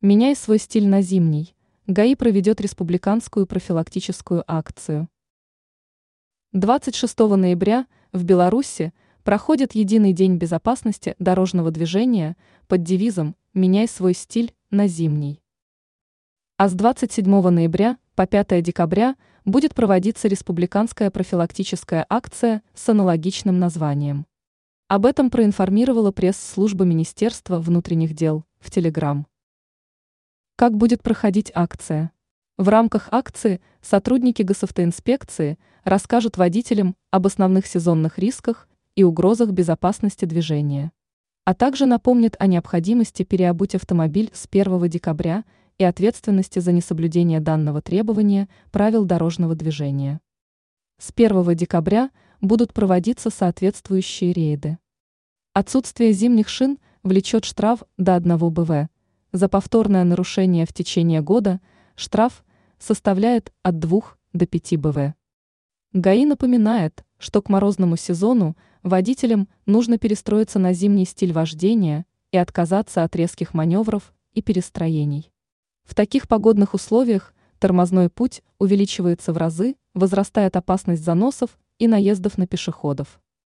Меняй свой стиль на зимний. ГАИ проведет республиканскую профилактическую акцию. 26 ноября в Беларуси проходит единый день безопасности дорожного движения под девизом «Меняй свой стиль на зимний». А с 27 ноября по 5 декабря будет проводиться республиканская профилактическая акция с аналогичным названием. Об этом проинформировала пресс-служба Министерства внутренних дел в Телеграм. Как будет проходить акция? В рамках акции сотрудники госавтоинспекции расскажут водителям об основных сезонных рисках и угрозах безопасности движения, а также напомнят о необходимости переобуть автомобиль с 1 декабря и ответственности за несоблюдение данного требования правил дорожного движения. С 1 декабря будут проводиться соответствующие рейды. Отсутствие зимних шин влечет штраф до 1 БВ. За повторное нарушение в течение года штраф составляет от 2 до 5 БВ. ГАИ напоминает, что к морозному сезону водителям нужно перестроиться на зимний стиль вождения и отказаться от резких маневров и перестроений. В таких погодных условиях тормозной путь увеличивается в разы, возрастает опасность заносов и наездов на пешеходов.